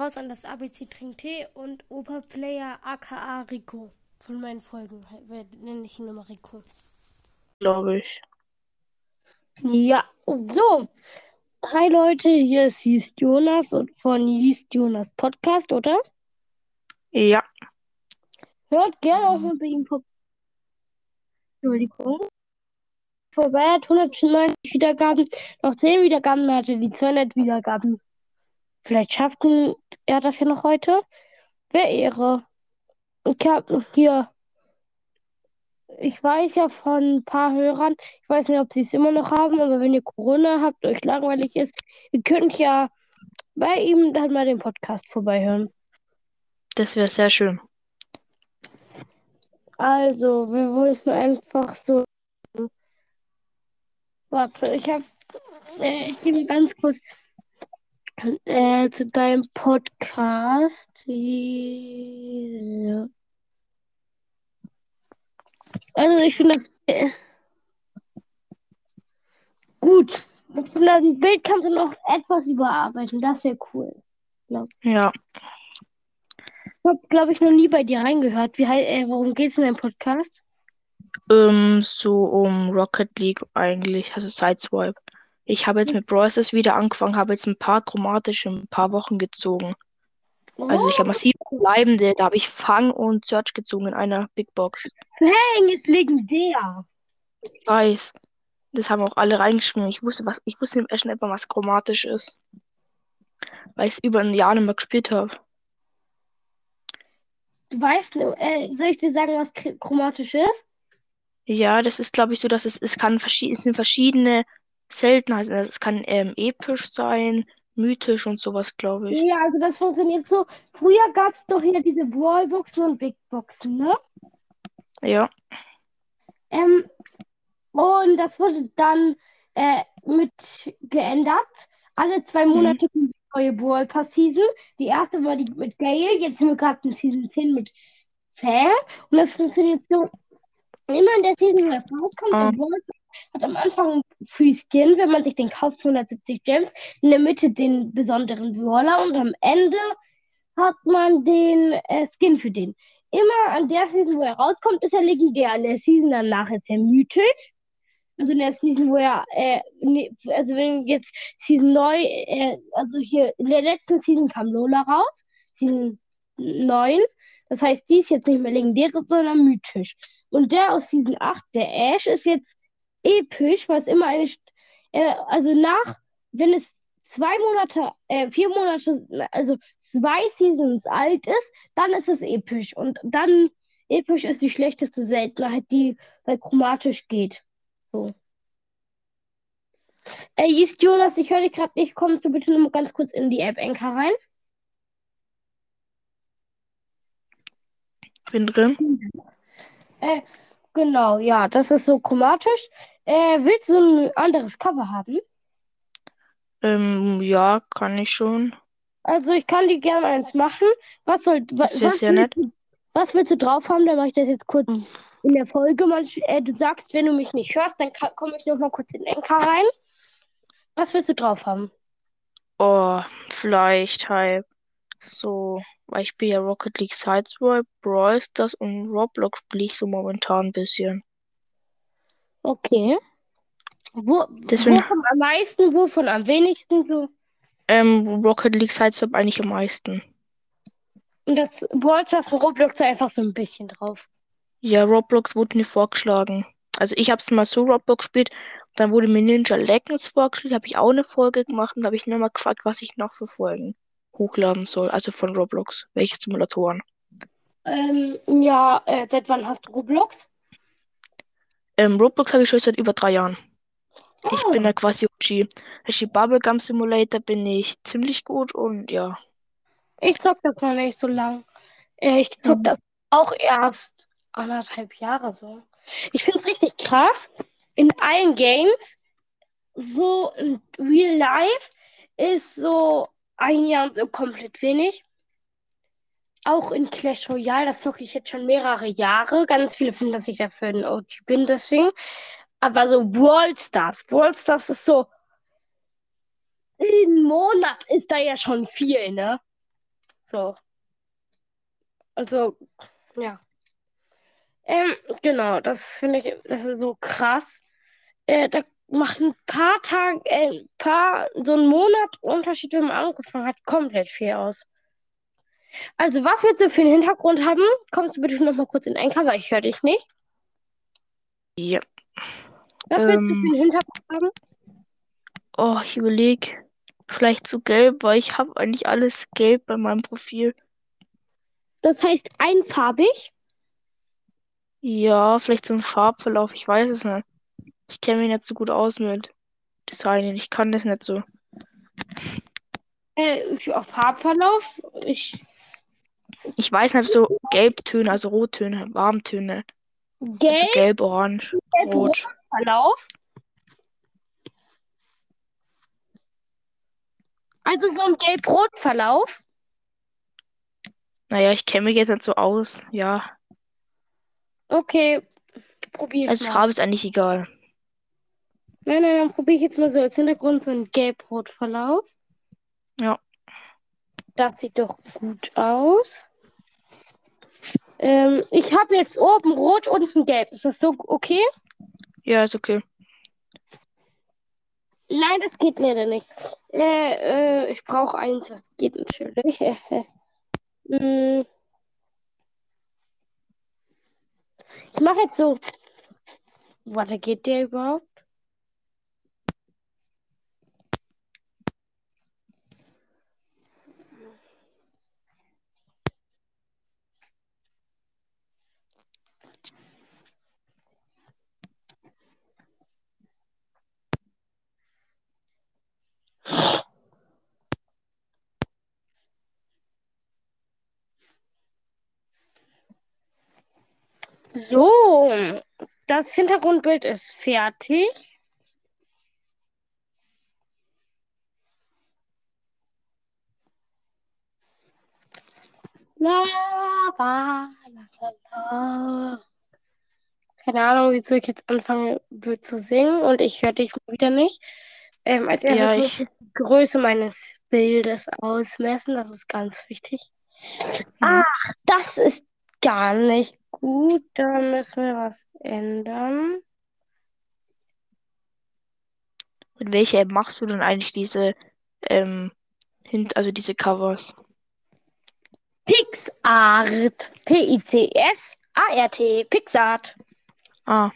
raus an das ABC Trinktee und Oberplayer aka Rico. Von meinen Folgen nenne ich ihn immer Rico. Glaube ich. Ja, so. Hi Leute, hier ist Hieß Jonas und von Hieß Jonas Podcast, oder? Ja. Hört gerne auch mal bei ihm vorbei. Entschuldigung. Vorbei hat 190 Wiedergaben, noch 10 Wiedergaben hatte die 200 Wiedergaben. Vielleicht schafft er das ja noch heute. Wäre Ehre. Ich habe hier, ich weiß ja von ein paar Hörern, ich weiß nicht, ob sie es immer noch haben, aber wenn ihr Corona habt, euch langweilig ist, ihr könnt ja bei ihm dann mal den Podcast vorbeihören. Das wäre sehr schön. Also, wir wollten einfach so. Warte, ich habe. Äh, ich gebe ganz kurz äh, zu deinem Podcast. Diese. Also ich finde das äh, gut. Ich finde, das Bild kannst du noch etwas überarbeiten. Das wäre cool. Glaub. Ja. Ich habe, glaube ich, noch nie bei dir reingehört. Wie, äh, worum geht es in deinem Podcast? Ähm, so um Rocket League eigentlich, also Sideswipe. Ich habe jetzt mit Brawl wieder angefangen, habe jetzt ein paar chromatisch in ein paar Wochen gezogen. Also ich habe oh. massiv bleibende, da habe ich Fang und Search gezogen in einer Big Box. Fang ist legendär. Ich weiß. Das haben auch alle reingeschrieben. Ich wusste, was, ich wusste echt nicht mal, was chromatisch ist. Weil ich es über ein Jahr nicht mehr gespielt habe. Du weißt, äh, soll ich dir sagen, was chromatisch ist? Ja, das ist, glaube ich, so, dass es, es kann es sind verschiedene Seltenheiten. Also es kann ähm, episch sein, mythisch und sowas, glaube ich. Ja, also das funktioniert so. Früher gab es doch hier diese Wallboxen und Big Boxen, ne? Ja. Ähm, und das wurde dann äh, mit geändert. Alle zwei mhm. Monate mhm. neue Brawl Pass Season. Die erste war die mit Gale, jetzt sind wir gerade in Season 10 mit Fan. Und das funktioniert so. Immer in der Season, wo das rauskommt, ah. Brawl hat am Anfang Free Skin, wenn man sich den kauft, 170 Gems. In der Mitte den besonderen Brawler und am Ende hat man den äh, Skin für den. Immer an der Season, wo er rauskommt, ist er legendär. In der Season danach ist er mythisch. Also in der Season, wo er, äh, also wenn jetzt Season neu, äh, also hier in der letzten Season kam Lola raus, Season 9. Das heißt, die ist jetzt nicht mehr legendär, sondern mythisch. Und der aus Season 8, der Ash, ist jetzt episch, weil es immer eine, äh, also nach, wenn es zwei Monate, äh, vier Monate, also zwei Seasons alt ist, dann ist es episch. Und dann episch ist die schlechteste Seltenheit, die bei chromatisch geht. So. Ey, äh, ist Jonas, ich höre dich gerade nicht. Kommst du bitte nur mal ganz kurz in die App Enka rein? Bin drin. Äh, genau, ja, das ist so chromatisch. Äh, willst du ein anderes Cover haben? Ähm, ja, kann ich schon. Also ich kann dir gerne eins machen. Was soll das was, ja nett. was willst du drauf haben? Dann mache ich das jetzt kurz hm. in der Folge. Man, äh, du sagst, wenn du mich nicht hörst, dann komme ich noch mal kurz in den Enker rein. Was willst du drauf haben? Oh, vielleicht halt so, weil ich spiele ja Rocket League Sideswipe, Brawl Stars und Roblox spiele ich so momentan ein bisschen. Okay. Wo, Deswegen, wovon am meisten, wovon am wenigsten so? Ähm, Rocket League Sideswipe eigentlich am meisten. Und das Ballstars von Roblox einfach so ein bisschen drauf. Ja, Roblox wurde mir vorgeschlagen. Also ich habe es mal so Roblox gespielt, dann wurde mir Ninja Legends vorgeschlagen, habe ich auch eine Folge gemacht und da habe ich nochmal gefragt, was ich noch für Folgen hochladen soll, also von Roblox, welche Simulatoren. Ähm, ja, äh, seit wann hast du Roblox? Ähm, Roblox habe ich schon seit über drei Jahren. Oh. Ich bin da quasi OG. Also Bubblegum Simulator bin ich ziemlich gut und ja. Ich zock das noch nicht so lang. Äh, ich zock mhm. das auch erst anderthalb Jahre so. Ich finde es richtig krass. In allen Games, so in Real Life, ist so ein Jahr so komplett wenig. Auch in Clash Royale, das zocke ich jetzt schon mehrere Jahre. Ganz viele finden, dass ich dafür ein OG bin, deswegen. Aber so Brawl Stars. Brawl Stars ist so. Ein Monat ist da ja schon viel, ne? So. Also, ja. Ähm, genau, das finde ich, das ist so krass. Äh, da macht ein paar Tage, äh, ein paar, so ein Monat Unterschied, wenn man angefangen hat, komplett viel aus. Also, was willst du für einen Hintergrund haben? Kommst du bitte noch mal kurz in den Cover? Ich höre dich nicht. Ja. Was willst du für Ähm, einen Hintergrund haben? oh, ich überlege. Vielleicht so gelb, weil ich habe eigentlich alles gelb bei meinem Profil. Das heißt einfarbig. Ja, vielleicht so ein Farbverlauf, ich weiß es nicht. Ich kenne mich nicht so gut aus mit Designen. Ich kann das nicht so. Äh, für Farbverlauf. Ich, Ich weiß nicht, so Gelbtöne, also Rottöne, Warmtöne. Also gelb, gelb, orange, gelb, rot. Verlauf. Also so ein gelb-rot-Verlauf. Naja, ich kenne mich jetzt nicht so aus. Ja, Okay, probier ich als mal. Farbe ist eigentlich egal. Nein, nein, dann probiere ich jetzt mal so als Hintergrund so einen gelb-rot-Verlauf. Ja. Das sieht doch gut aus. Ähm, ich habe jetzt oben rot, unten gelb. Ist das so okay? Ja, ist okay. Nein, das geht leider nicht. Äh, äh, ich brauche eins, das geht natürlich. Hm. Ich mache jetzt so. Warte, geht der überhaupt? So, das Hintergrundbild ist fertig. La, la, la, la, la. Keine Ahnung, wieso ich jetzt anfange blöd zu singen und ich höre dich wieder nicht. Ähm, als erstes Ja, muss ich. die Größe meines Bildes ausmessen. Das ist ganz wichtig. Hm. Ach, das ist gar nicht gut. Da müssen wir was ändern. Mit welcher App machst du denn eigentlich diese, ähm, also diese Covers? PixArt. P-I-C-S-A-R-T. PixArt. Ah,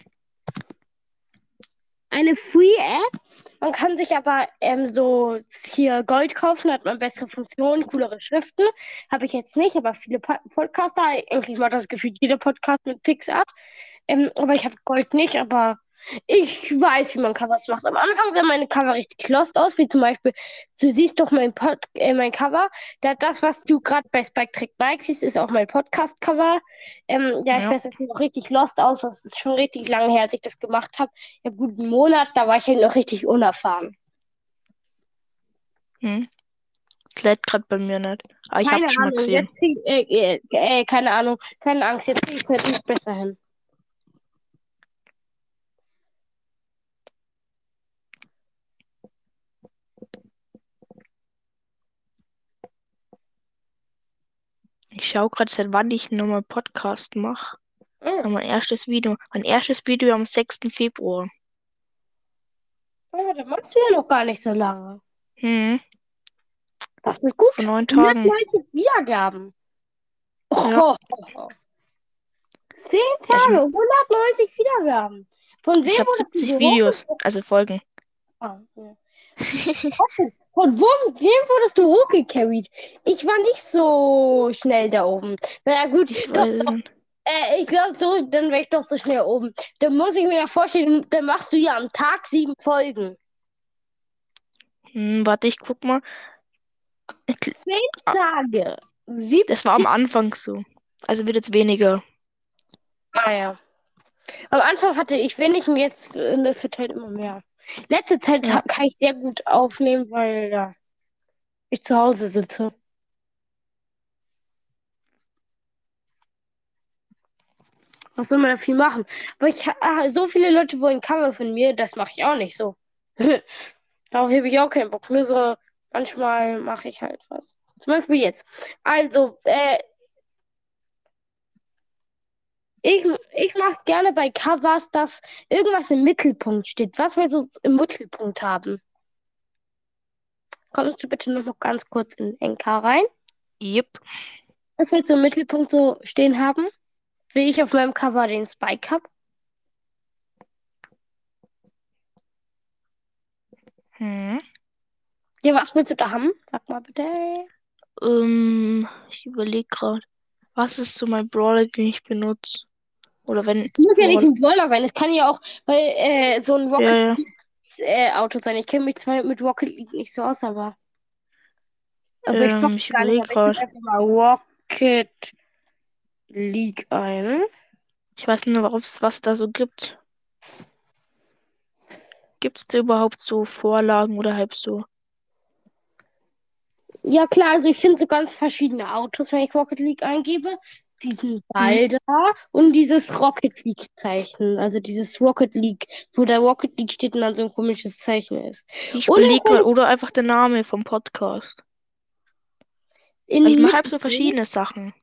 Eine Free-App. Man kann sich aber ähm, so hier Gold kaufen, hat man bessere Funktionen, coolere Schriften. Habe ich jetzt nicht, aber viele po Podcaster, eigentlich macht das Gefühl jeder Podcast mit PixArt. Ähm, aber ich habe Gold nicht, aber ich weiß, wie man Covers macht. Am Anfang sah meine Cover richtig lost aus, wie zum Beispiel, du siehst doch mein, Pod äh, mein Cover. Da, das, was du gerade bei Spike Trick Bike siehst, ist auch mein Podcast-Cover. Ähm, ja, ich Ja. weiß, das sieht noch richtig lost aus. Das ist schon richtig lange her, als ich das gemacht habe. Ja, gut, einen Monat, da war ich halt noch richtig unerfahren. hm. Das lädt gerade bei mir nicht. Aber ich Keine hab's schon mal gesehen. jetzt zieh, äh, äh, äh, keine Ahnung, keine Angst, jetzt kriege ich es natürlich besser hin. Ich schaue gerade, seit wann ich nochmal Podcast mache. Oh, Mein erstes Video. Mein erstes Video am 6. Februar. oh, das machst du ja noch gar nicht so lange. Hm. Das ist gut. Vor neun Tagen. 190 Wiedergaben. Ja. Oh. Zehn Tage, 190 Wiedergaben. Von Ich wem wurdest du 70 so Videos, also Folgen. Ah, ja. Von wo, wem wurdest du hochgecarried? Ich war nicht so schnell da oben. Na ja, gut, Ich doch, nicht. äh, ich glaube so, dann wäre ich doch so schnell oben. Dann muss ich mir ja vorstellen, dann machst du ja am Tag sieben Folgen. Hm, warte, ich guck mal. Zehn Ah. Tage. 70. Das war am Anfang so. Also wird jetzt weniger. Ah ja. Am Anfang hatte ich wenig und jetzt äh, das wird halt immer mehr. Letzte Zeit Ja. kann ich sehr gut aufnehmen, weil ja, ich zu Hause sitze. Was soll man da viel machen? Aber ich ah, so viele Leute wollen Cover von mir, das mache ich auch nicht so. Darauf habe ich auch keinen Bock. Nur so, manchmal mache ich halt was. Zum Beispiel jetzt. Also, äh, ich, ich mache es gerne bei Covers, dass irgendwas im Mittelpunkt steht. Was willst du im Mittelpunkt haben? Kommst du bitte noch mal ganz kurz in NK rein? Yep. Was willst du im Mittelpunkt so stehen haben? Wie ich auf meinem Cover den Spike habe? Hm. Ja, was willst du da haben? Sag mal bitte. Ähm, ich überlege gerade. Was ist so mein Brawler, den ich benutze? Oder wenn. Es muss ja nicht ein Brawler sein. Es kann ja auch weil, äh, so ein Rocket Ja, ja. Äh, Auto sein. Ich kenne mich zwar mit Rocket League nicht so aus, aber. Also ich Ähm, ich gar nicht, ich einfach mal Rocket League ein. Ich weiß nur, was was da so gibt. Gibt es da überhaupt so Vorlagen oder halb so? Ja, klar, also ich finde so ganz verschiedene Autos, wenn ich Rocket League eingebe. Diesen Ball da und dieses Rocket League-Zeichen. Also dieses Rocket League, wo der Rocket League steht und dann so ein komisches Zeichen ist. Ich Oder überlege es- oder einfach der Name vom Podcast. In Weil ich mache halb so verschiedene Sachen.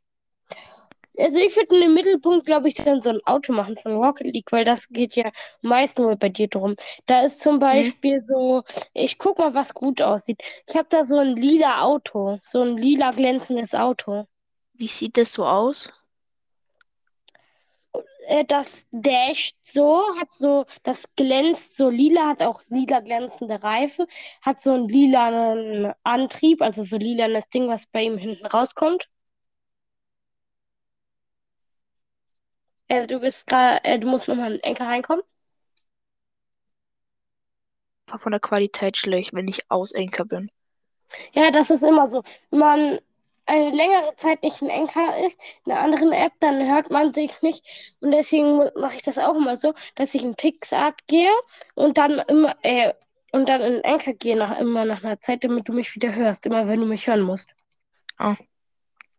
Also ich würde in den Mittelpunkt, glaube ich, dann so ein Auto machen von Rocket League, weil das geht ja meist nur bei dir drum. Da ist zum Beispiel so, ich guck mal, was gut aussieht. Ich habe da so ein lila Auto, so ein lila glänzendes Auto. Wie sieht das so aus? Äh, das dasht so, hat so, das glänzt so lila, hat auch lila glänzende Reifen, hat so einen lilanen Antrieb, also so lilanes Ding, was bei ihm hinten rauskommt. Äh, du bist gerade, äh, du musst nochmal in den Enker reinkommen. War von der Qualität schlecht, wenn ich aus Anchor bin. Ja, das ist immer so. Man eine längere Zeit nicht in Enka ist, in einer anderen App, dann hört man sich nicht. Und deswegen mache ich das auch immer so, dass ich in PixArt gehe und dann immer, äh, und dann in Enka gehe nach, immer nach einer Zeit, damit du mich wieder hörst, immer wenn du mich hören musst. Ah.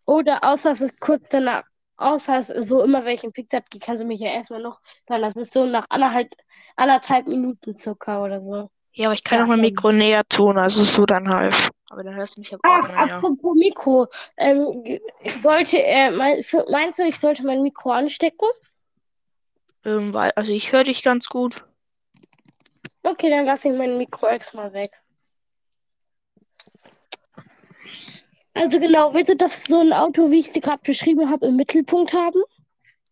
Oder außer es ist kurz danach, außer es ist so immer, wenn ich in PixArt gehe, kannst du mich ja erstmal noch hören. Das ist so nach anderthalb, anderthalb Minuten circa oder so. Ja, aber ich kann Ja, auch mein ähm. Mikro näher tun, also so dann halt. Aber dann hörst du mich aber auch Ach, näher. apropos Mikro. Ähm, ich sollte, äh, mein, für, meinst du, ich sollte mein Mikro anstecken? Ähm, weil, also ich höre dich ganz gut. Okay, dann lasse ich mein Mikro extra weg. Also genau, willst du das so ein Auto, wie ich es dir gerade beschrieben habe, im Mittelpunkt haben?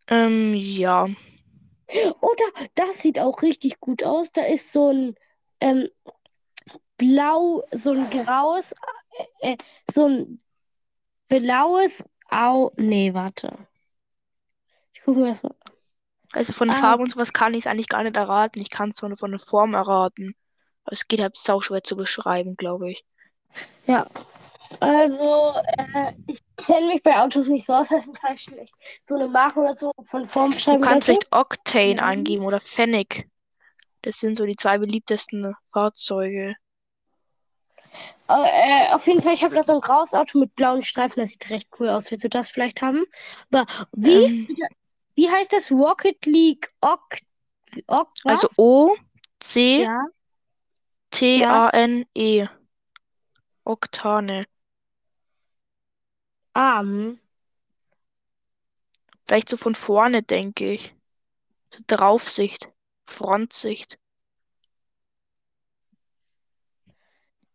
Ähm, ja. Oder das sieht auch richtig gut aus. Da ist so ein ähm, blau, so ein graues, äh, äh, so ein blaues Au. Nee, warte. Ich gucke mir das mal. Also von den Ah, Farben es- und sowas kann ich es eigentlich gar nicht erraten. Ich kann es nur von der Form erraten. Aber es geht halt sauschwer zu beschreiben, glaube ich. Ja. Also, äh, ich kenne mich bei Autos nicht so aus, deswegen kann ich schlecht so eine Marke oder so von Form Du beschreiben. kannst Deswegen- vielleicht Octane Ja. angeben oder Fennec. Das sind so die zwei beliebtesten Fahrzeuge. Äh, auf jeden Fall, ich habe da so ein graues Auto mit blauen Streifen, das sieht recht cool aus. Willst du das vielleicht haben? Aber wie, Ähm, wie heißt das Rocket League Oct, Oct was? also O, C, ja. T, A, N, E. Oktane. Arm. Vielleicht so von vorne, denke ich. So Draufsicht, Frontsicht.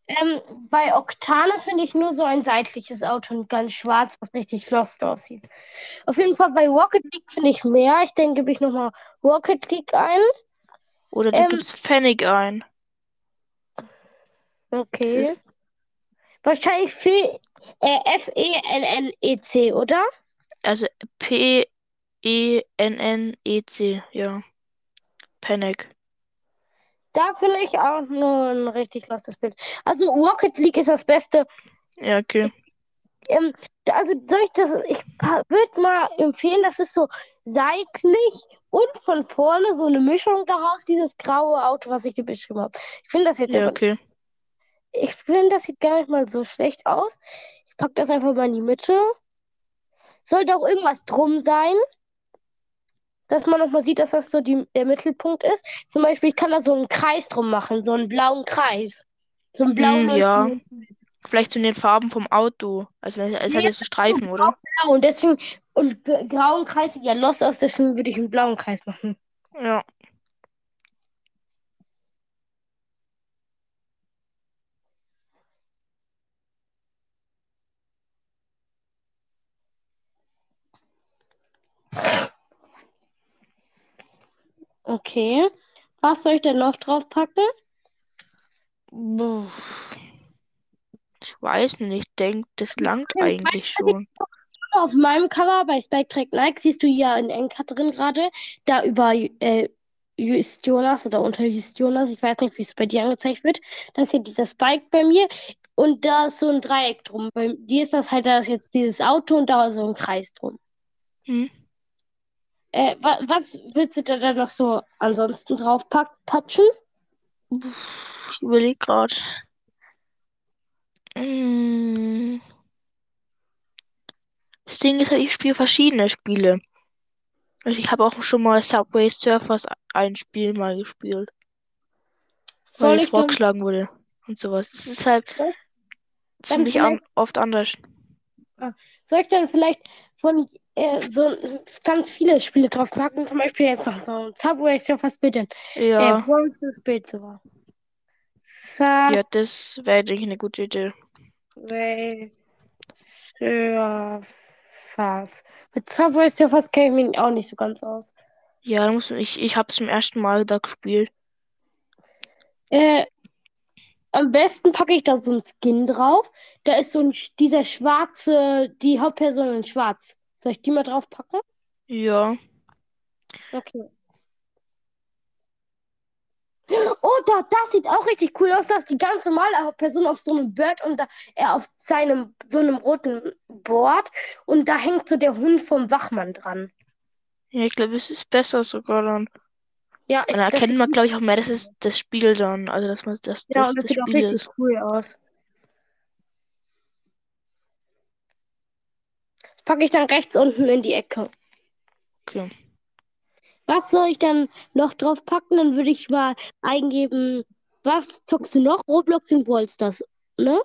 Ähm, bei Oktane finde ich nur so ein seitliches Auto und ganz schwarz, was richtig lost aussieht. Auf jeden Fall bei Rocket League finde ich mehr. Ich denke, gebe ich nochmal Rocket League ein. Oder du Ähm, gibst Fennec ein. Okay. Wahrscheinlich äh, F-E-N-N-E-C, oder? Also P, E, N, N, E, C, ja. Panic. Da finde ich auch nur ein richtig lostes Bild. Also Rocket League ist das Beste. Ja, okay. Ähm, also soll ich das, ich würde mal empfehlen, das ist so seitlich und von vorne so eine Mischung daraus, dieses graue Auto, was ich dir beschrieben habe. Ich finde das jetzt Ja, okay. ich finde, das sieht gar nicht mal so schlecht aus. Ich packe das einfach mal in die Mitte. Sollte auch irgendwas drum sein, dass man nochmal sieht, dass das so die, der Mittelpunkt ist. Zum Beispiel, ich kann da so einen Kreis drum machen, so einen blauen Kreis. So einen blauen Hm, ja. Vielleicht zu den Farben vom Auto. Also es hat Nee, ja so Streifen, oder? Blau und deswegen, und grauen Kreis sieht ja lost aus, deswegen würde ich einen blauen Kreis machen. Ja. Okay. Was soll ich denn noch draufpacken? Puh. Ich weiß nicht. Ich denke, das langt Ja, eigentlich schon. Auf meinem Cover bei Spike Track Nike siehst du ja in Enka drin gerade, da über äh, Just Jonas oder unter Just Jonas, ich weiß nicht, wie es bei dir angezeigt wird. Da ist hier dieser Spike bei mir und da ist so ein Dreieck drum. Bei dir ist das halt, da ist jetzt dieses Auto und da ist so ein Kreis drum. Hm? Äh, wa was willst du da dann noch so ansonsten drauf patschen? Ich überlege gerade. Hm. Das Ding ist halt, ich spiele verschiedene Spiele. Also ich habe auch schon mal Subway Surfers ein Spiel mal gespielt, Soll weil es ich dann, vorgeschlagen wurde und sowas. Das ist halt dann ziemlich an oft anders. soll ich dann vielleicht von äh, so ganz viele Spiele drauf packen? Zum Beispiel jetzt noch so ein Subway Surfers Bild, äh, Ja, Bronzes Bild so. ja, das wäre, denke ich, eine gute Idee. Subway Surfers. Mit Subway Surfers kenne ich mich auch nicht so ganz aus. Ja, muss ich, ich habe es zum ersten Mal da gespielt. Äh, am besten packe ich da so ein Skin drauf. Da ist so ein, dieser schwarze, die Hauptperson in schwarz. Soll ich die mal drauf packen? Ja, Okay. Oh, da, das sieht auch richtig cool aus. Das ist die ganz normale Person auf so einem Bird und da, er auf seinem, so einem roten Board. Und da hängt so der Hund vom Wachmann dran. ja, ich glaube, es ist besser sogar dann. Ja, ich, Und dann das erkennt man, glaube ich, auch mehr, dass es das Spiel dann, also dass man dass Ja, das und das das sieht auch richtig ist. cool aus. Packe ich dann rechts unten in die Ecke. Okay. Was soll ich dann noch drauf packen? Dann würde ich mal eingeben, was zockst du noch? Roblox und Brawl Stars, ne?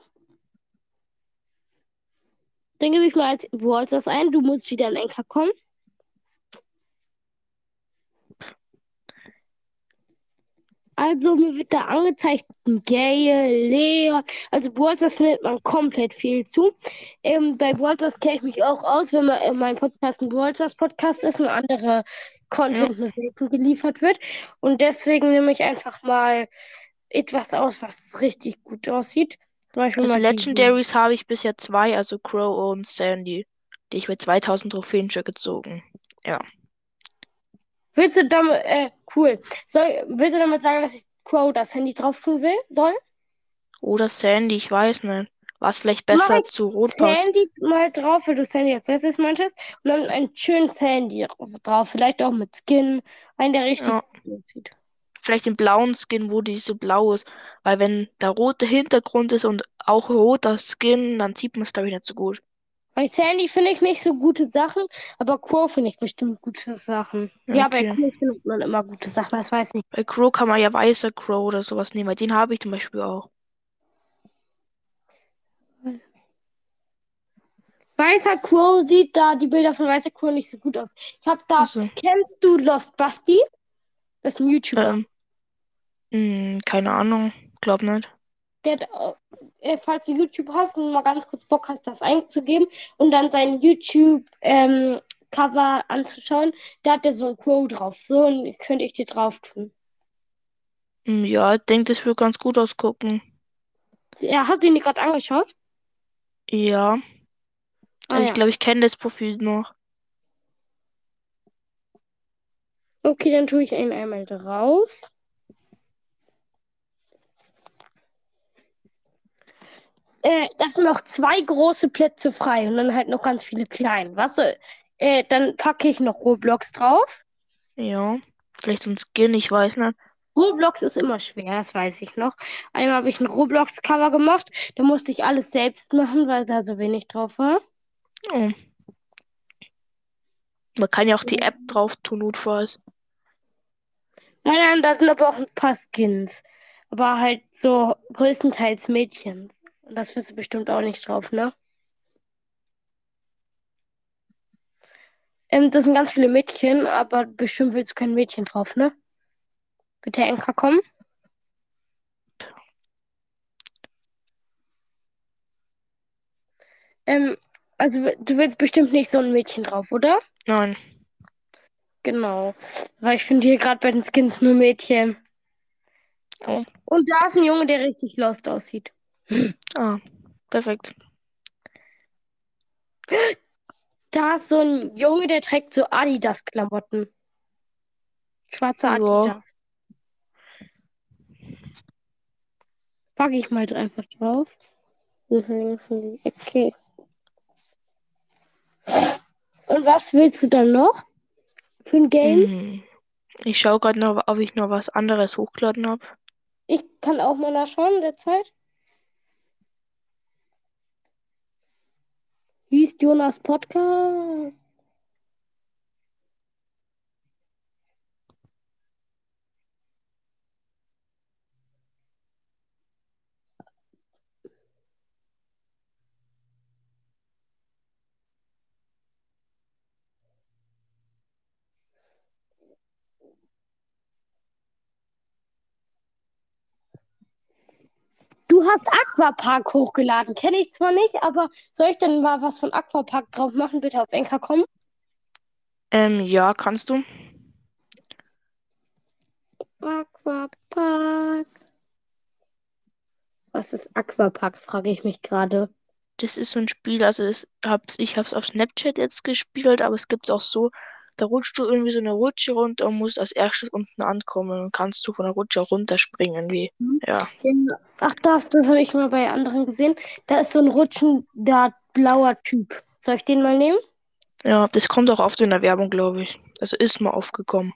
Dann gebe ich mal als Brawl Stars ein. Du musst wieder in Enker kommen. Also mir wird da angezeigt, Gaye, Leon. Also Brawl Stars findet man komplett viel zu. Ähm, bei Brawl Stars kenne ich mich auch aus, wenn man, äh, mein Podcast ein Brawl Stars Podcast ist und andere Content nur selten geliefert wird. Und deswegen nehme ich einfach mal etwas aus, was richtig gut aussieht. Zum Beispiel also. Legendaries habe ich bisher zwei, also Crow und Sandy. Die ich mit 2000 Trophäen schon gezogen. Ja. Willst du damit, äh, cool. Soll, willst du damit sagen, dass ich Crow das Handy drauf tun will, soll? Oder Sandy, ich weiß nicht. Was vielleicht besser ich zu Rot passt. Sandy mal drauf, weil du Sandy als letztes meintest. Und dann einen schönen Sandy drauf. Vielleicht auch mit Skin. Einen, der richtig Ja. aussieht. Vielleicht den blauen Skin, wo die so blau ist. Weil wenn der rote Hintergrund ist und auch roter Skin, dann sieht man es, glaube ich, nicht so gut. Bei Sandy finde ich nicht so gute Sachen, aber Crow finde ich bestimmt gute Sachen. Ja, bei Okay. Crow findet man immer gute Sachen, das weiß ich nicht. Bei Crow kann man ja weißer Crow oder sowas nehmen, weil den habe ich zum Beispiel auch. Weißer Crow sieht da die Bilder von Weißer Crow nicht so gut aus. Ich habe da, Also, kennst du Lost Basti? Das ist ein YouTuber. ähm, mh, keine Ahnung, glaub nicht. Der hat, äh, falls du YouTube hast und mal ganz kurz Bock hast, das einzugeben und dann sein YouTube-Cover anzuschauen, da hat er so ein Crow drauf. So ein könnte ich dir drauf tun. Hm, Ja, ich denke, das wird ganz gut ausgucken. Ja, hast du ihn gerade angeschaut? Ja, Ah also ich ja. glaube, ich kenne das Profil noch. Okay, dann tue ich ihn einmal drauf. Äh, das sind noch zwei große Plätze frei und dann halt noch ganz viele kleine. Was soll, äh, dann packe ich noch Roblox drauf. Ja, vielleicht so ein Skin, ich weiß nicht. Roblox ist immer schwer, das weiß ich noch. Einmal habe ich ein Roblox-Cover gemacht, da musste ich alles selbst machen, weil da so wenig drauf war. Oh. Man kann ja auch die App drauf tun, notfalls. Nein, nein, da sind aber auch ein paar Skins. Aber halt so größtenteils Mädchen. Und das willst du bestimmt auch nicht drauf, ne? Ähm, das sind ganz viele Mädchen, aber bestimmt willst du kein Mädchen drauf, ne? Bitte Enka kommen. Ähm, also du willst bestimmt nicht so ein Mädchen drauf, oder? Nein. Genau. Weil ich finde hier gerade bei den Skins nur Mädchen. Oh. Und da ist ein Junge, der richtig lost aussieht. Ah, perfekt. Da ist so ein Junge, der trägt so Adidas-Klamotten. Schwarze Ja. Adidas. Packe ich mal einfach drauf. Okay. Und was willst du dann noch? Für ein Game? Hm. Ich schaue gerade noch, ob ich noch was anderes hochgeladen habe. Ich kann auch mal nachschauen in der Zeit. Hieß Jonas Podcast. Du hast Aquapark hochgeladen. Kenne ich zwar nicht, aber soll ich dann mal was von Aquapark drauf machen? Bitte auf Enka kommen. Ähm, ja, kannst du? Aquapark. Was ist Aquapark, frage ich mich gerade. Das ist so ein Spiel, also das hab's, ich hab's auf Snapchat jetzt gespielt, aber es gibt's auch so, da rutschst du irgendwie so eine Rutsche runter und musst als erstes unten ankommen und kannst du von der Rutsche runterspringen, wie, Mhm. ja. Ja, Ach, das, das habe ich mal bei anderen gesehen. Da ist so ein rutschender blauer Typ. Soll ich den mal nehmen? Ja, das kommt auch oft in der Werbung, glaube ich. Also ist mal aufgekommen.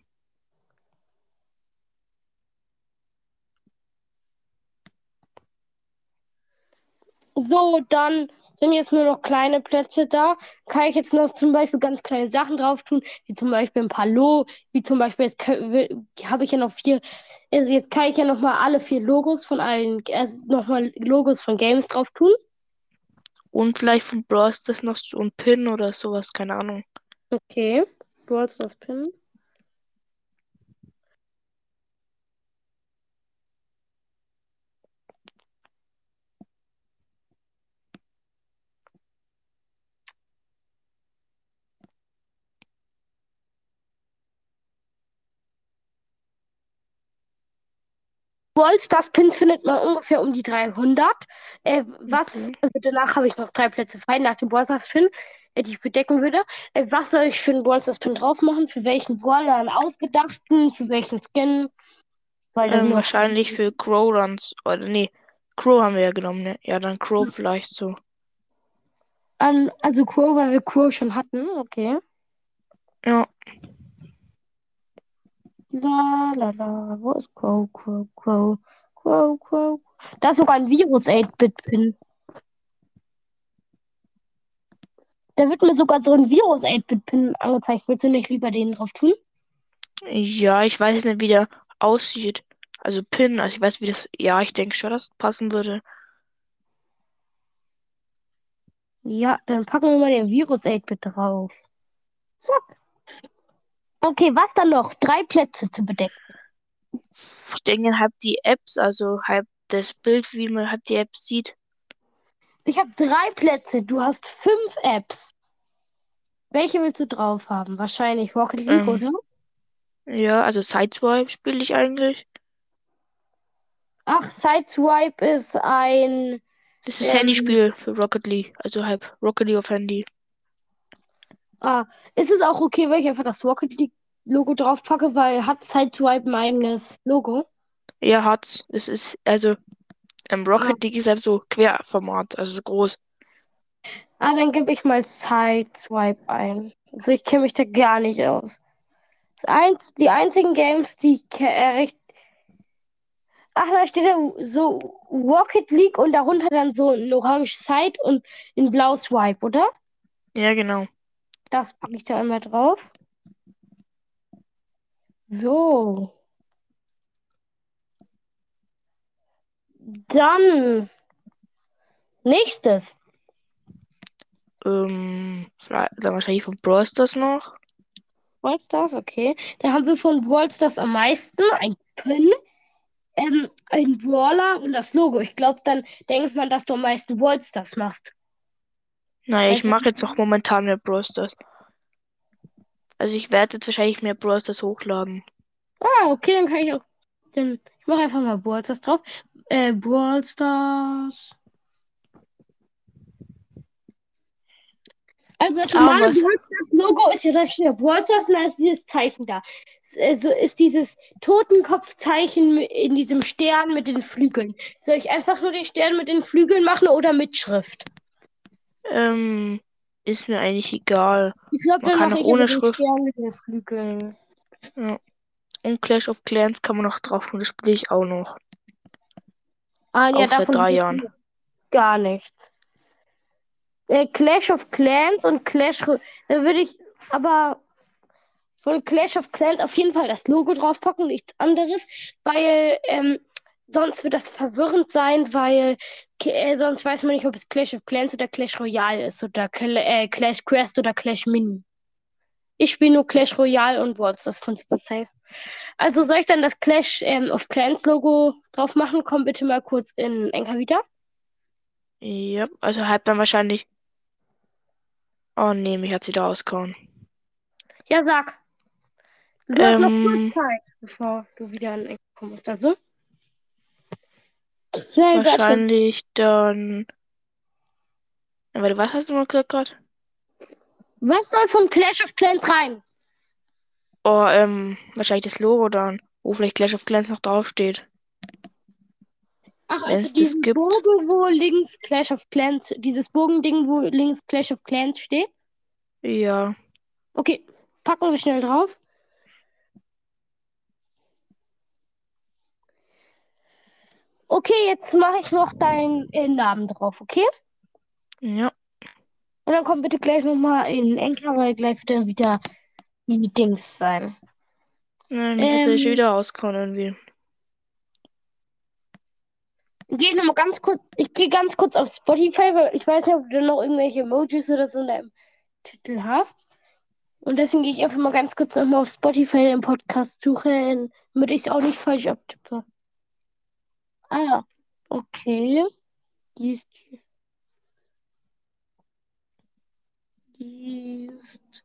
So, dann sind jetzt nur noch kleine Plätze da. Kann ich jetzt noch zum Beispiel ganz kleine Sachen drauf tun, wie zum Beispiel ein paar Lo, wie zum Beispiel, jetzt habe ich ja noch vier, also jetzt kann ich ja noch mal alle vier Logos von allen, also noch mal Logos von Games drauf tun. Und vielleicht von Brawl Stars noch so ein Pin oder sowas, keine Ahnung. Okay, Brawl Stars Pin. Brawl Stars Pins findet man ungefähr um die 300. Äh, was, also danach habe ich noch drei Plätze frei nach dem Brawl Stars Pin, äh, die ich bedecken würde. Äh, was soll ich für einen Brawl Stars Pin drauf machen? Für welchen Brawler einen ausgedachten? Für welchen Skin? Weil da sind Ähm, wahrscheinlich für Crow Runs, oder nee, Crow haben wir ja genommen, ne? Ja, dann Crow vielleicht so. an, also Crow, weil wir Crow schon hatten. Okay. Ja, La la la, wo ist Crow, Crow, Crow, Crow, Crow? Da ist sogar ein Virus 8-Bit-Pin. Da wird mir sogar so ein Virus 8-Bit-Pin angezeigt. Willst du nicht lieber den drauf tun? ja, ich weiß nicht, wie der aussieht. Also Pin, also ich weiß, wie das, ja, ich denke schon, dass es passen würde. Ja, dann packen wir mal den Virus 8-Bit drauf. Zack. Okay, was dann noch? Drei Plätze zu bedecken. Ich denke halt die Apps, also halt das Bild, wie man halt die Apps sieht. Ich habe drei Plätze. Du hast fünf Apps. Welche willst du drauf haben? Wahrscheinlich Rocket League, Ähm, oder? Ja, also Sideswipe spiele ich eigentlich. Ach, Sideswipe ist ein. Das ist Ähm, Handyspiel für Rocket League, also halt Rocket League auf Handy. Ah, ist es auch okay, wenn ich einfach das Rocket League Logo drauf packe, weil hat Sideswipe ein eigenes Logo? Ja, hat's. Es ist, also, ähm, Ah, Rocket League ist halt so Querformat, also so groß. ah dann gebe ich mal Sideswipe ein. Also ich kenne mich da gar nicht aus. Das eins, die einzigen Games, die ich äh, recht. Ach, da steht da so Rocket League und darunter dann so ein orange Side und ein blau Swipe, oder? Ja, genau. Das packe ich da einmal drauf. So. Dann Nächstes. Ähm, dann wahrscheinlich von Brawl Stars noch. Brawl Stars, okay. Da haben wir von Brawl Stars am meisten ein Pin, ähm, ein Brawler und das Logo. Ich glaube, dann denkt man, dass du am meisten Brawl Stars machst. Naja, Weißt ich was mache jetzt auch momentan mehr Brawl Stars. Also ich werde jetzt wahrscheinlich mehr Brawl Stars hochladen. Ah, okay, dann kann ich auch. Dann, ich mache einfach mal Brawl Stars drauf. Äh, Brawl Stars. Also das Ah, normale was? Brawl Stars Logo ist ja da steht ja Brawl Stars und da ist dieses Zeichen da. S- äh, So ist dieses Totenkopfzeichen in diesem Stern mit den Flügeln. Soll ich einfach nur den Stern mit den Flügeln machen oder mit Schrift? Ähm, ist mir eigentlich egal. Ich glaube, Man kann auch ohne Schrift. Ja. Und Clash of Clans kann man noch drauf tun. Das spiele ich auch noch. Ah, ja, Auch seit davon drei wisst Jahren. gar nichts. Äh, Clash of Clans und Clash. Da würde ich aber von Clash of Clans auf jeden Fall das Logo draufpacken, nichts anderes, weil ähm, sonst wird das verwirrend sein, weil äh, sonst weiß man nicht, ob es Clash of Clans oder Clash Royale ist oder Cl äh, Clash Quest oder Clash Mini. Ich spiele nur Clash Royale und Worlds, das von Supercell. Also soll ich dann das Clash ähm, of Clans Logo drauf machen? Komm bitte mal kurz in Enka wieder. Ja, also halt dann wahrscheinlich. Oh nee, mich hat sie da ausgehauen. Ja, sag. Du hast noch Ähm, kurz Zeit, bevor du wieder in Enka kommst. Also, noch wahrscheinlich dann. Warte, was hast du mal gesagt gerade? Was soll von Clash of Clans rein? Oh, ähm, wahrscheinlich das Logo dann, wo vielleicht Clash of Clans noch draufsteht. Ach, Wenn also es das diesen gibt. Bogen, wo links Clash of Clans, dieses Bogending, wo links Clash of Clans steht. Ja. Okay, packen wir schnell drauf. Okay, jetzt mache ich noch deinen äh, Namen drauf, okay? Ja. Und dann kommt bitte gleich nochmal in Enka, weil gleich wird dann wieder die Dings sein. Nein, mich hat sie schon Ähm, wieder ausgehauen irgendwie. gehe ich noch mal ganz kurz, ich gehe ganz kurz auf Spotify, weil ich weiß nicht, ob du noch irgendwelche Emojis oder so in deinem Titel hast. Und deswegen gehe ich einfach mal ganz kurz nochmal auf Spotify den Podcast suchen, damit ich es auch nicht falsch abtippe. Ah, okay. Die ist, die ist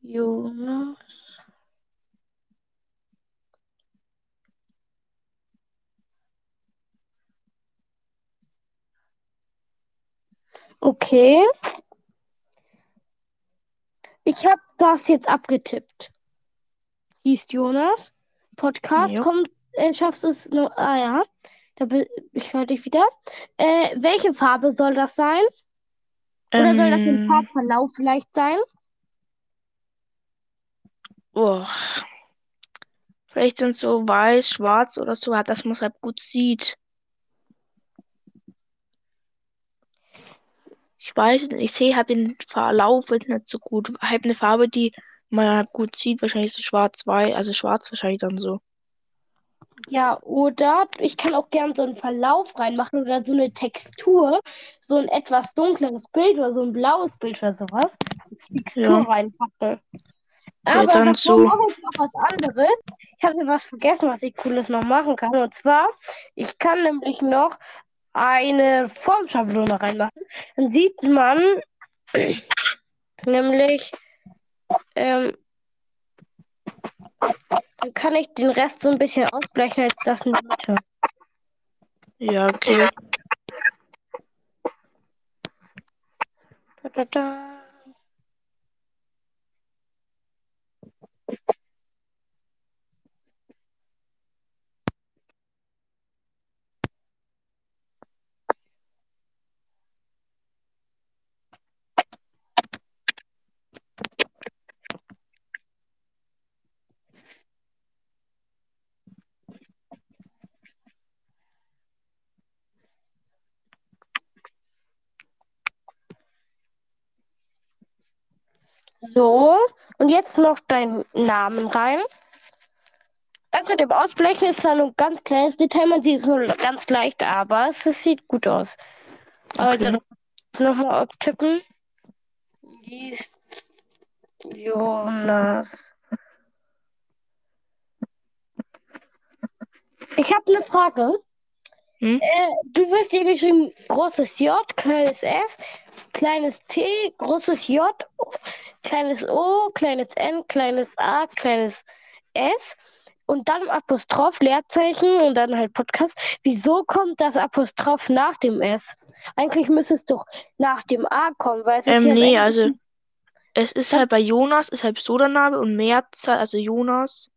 Jonas. Okay. Ich habe das jetzt abgetippt. Hieß Jonas. Podcast Ja. kommt, äh, schaffst du es noch? Ah ja, da bin ich höre dich wieder. Äh, welche Farbe soll das sein? Oder soll das im Ähm, Farbverlauf vielleicht sein? oh. Vielleicht sind so weiß, schwarz oder so, dass man es halt gut sieht. Ich weiß nicht, ich sehe halt den Verlauf jetzt nicht so gut. Halt eine Farbe, die man halt gut sieht, wahrscheinlich so schwarz-weiß, also schwarz wahrscheinlich dann so. Ja, oder ich kann auch gern so einen Verlauf reinmachen oder so eine Textur, so ein etwas dunkleres Bild oder so ein blaues Bild oder sowas. Als Textur Ja. reinpacken. Ja, Aber dann davor so. mache ich noch was anderes. Ich habe was vergessen, was ich Cooles noch machen kann. Und zwar, ich kann nämlich noch eine Formschablone reinmachen. Dann sieht man nämlich, ähm, dann kann ich den Rest so ein bisschen ausblechen als das in der Mitte. Ja, okay. Da, da, da. So, und jetzt noch deinen Namen rein. Das mit dem Ausblechen ist zwar nur ein ganz kleines Detail, man sieht es nur ganz leicht, aber es, es sieht gut aus. Also Okay. nochmal abtippen. Liest Jonas. Ich habe eine Frage. Hm? Äh, du wirst hier geschrieben großes J, kleines S, kleines T, großes J, kleines O, kleines N, kleines A, kleines S und dann Apostroph, Leerzeichen und dann halt Podcast. Wieso kommt das Apostroph nach dem S? Eigentlich müsste es doch nach dem A kommen, weil es ähm, ist ja Nee, also es ist halt bei Jonas, ist halt Sodaname und Mehrzahl, also Jonas.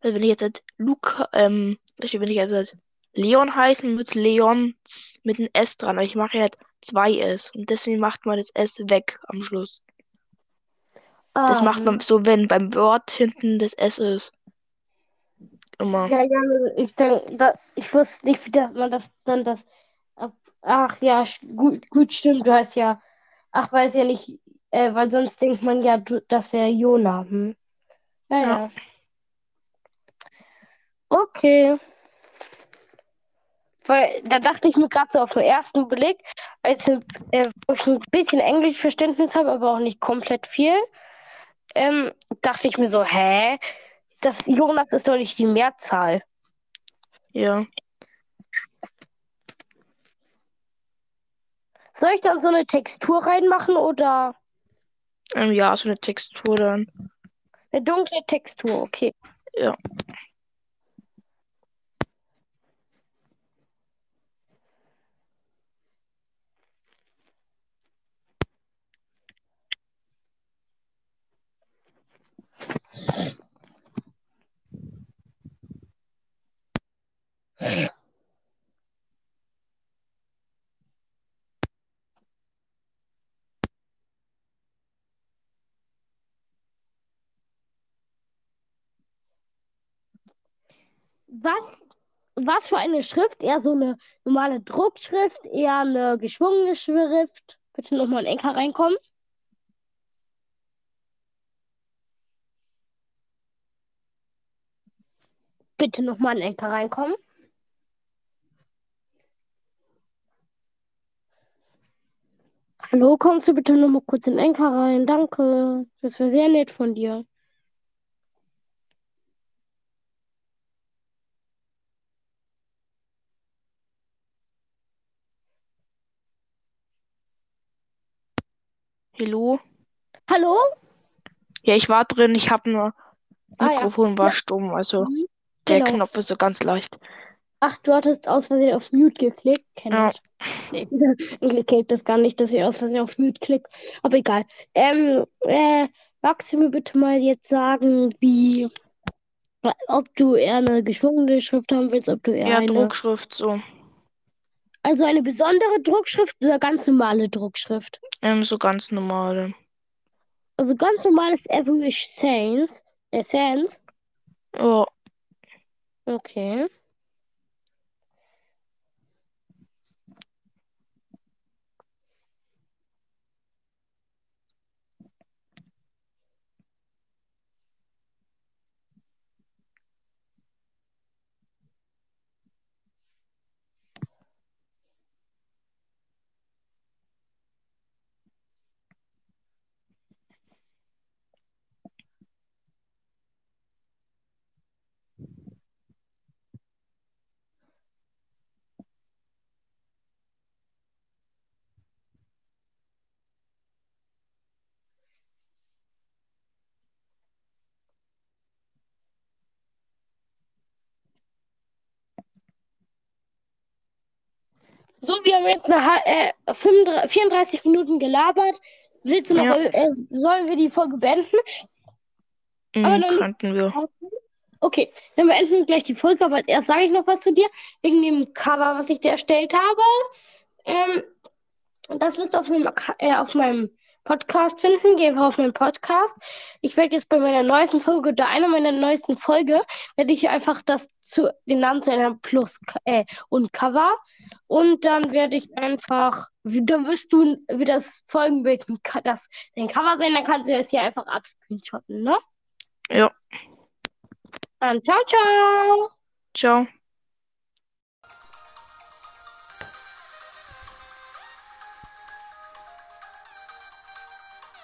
Also wenn ich jetzt halt Luca, ähm, wenn ich jetzt halt Leon heißen, wird Leon mit einem S dran. Aber ich mache jetzt 2S. Und deswegen macht man das S weg am Schluss. Um. Das macht man ähm. so, wenn beim Wort hinten das S ist. Immer. Ja, ja, ich, denk, ich wusste nicht, wie dass man das dann das. Ach ja, gut, gut stimmt, du hast ja. Ach, weiß ja nicht, äh, weil sonst denkt man ja, das wäre Jona. Hm? Naja. Ja. Okay. Weil da dachte ich mir gerade so auf den ersten Blick, als äh, wo ich ein bisschen Englischverständnis habe, aber auch nicht komplett viel, ähm, dachte ich mir so, hä? Das Jonas ist doch nicht die Mehrzahl. Ja. Soll ich dann so eine Textur reinmachen oder Ähm, ja, so eine Textur dann. eine dunkle Textur? Okay. Ja. Was, was für eine Schrift? Eher so eine normale Druckschrift, eher eine geschwungene Schrift? Bitte nochmal ein Enker reinkommen. Bitte nochmal ein Enker reinkommen. Hallo, kommst du bitte nochmal kurz in Enker rein? Danke. Das wäre sehr nett von dir. Hallo? Hallo? Ja, ich war drin, ich habe nur Ah, ja. Mikrofon war Ja. stumm, also Mhm. der Genau. Knopf ist so ganz leicht. Ach, du hattest aus Versehen auf Mute geklickt. Kenn Ja. ich. Eigentlich kennt das gar nicht, dass ich aus Versehen auf Mute klicke. Aber egal. Ähm, äh, magst du mir bitte mal jetzt sagen, wie, ob du eher eine geschwungene Schrift haben willst, ob du eher Ja, eine, Druckschrift so. Also eine besondere Druckschrift oder ganz normale Druckschrift? Ähm, so ganz normale. Also ganz normales Average Sans, äh, Sans. Ja, Okay. So, wir haben jetzt eine, äh, 35, 34 Minuten gelabert. Willst du noch, Ja. äh, sollen wir die Folge beenden? Aber mhm, noch nicht- könnten wir. Okay, dann beenden wir gleich die Folge, aber erst sage ich noch was zu dir, wegen dem Cover, was ich dir erstellt habe. Ähm, das wirst du auf Acca- äh, auf meinem Podcast finden. Geh einfach auf meinen Podcast. Ich werde jetzt bei meiner neuesten Folge oder einer meiner neuesten Folge, werde ich einfach das zu, den Namen zu einem Plus äh, und Cover. Und dann werde ich einfach, wie- dann wirst du, wie das Folgenbild, das dein Cover sein, dann kannst du es hier einfach abscreenshotten, ne? Ja, Dann ciao, ciao! ciao.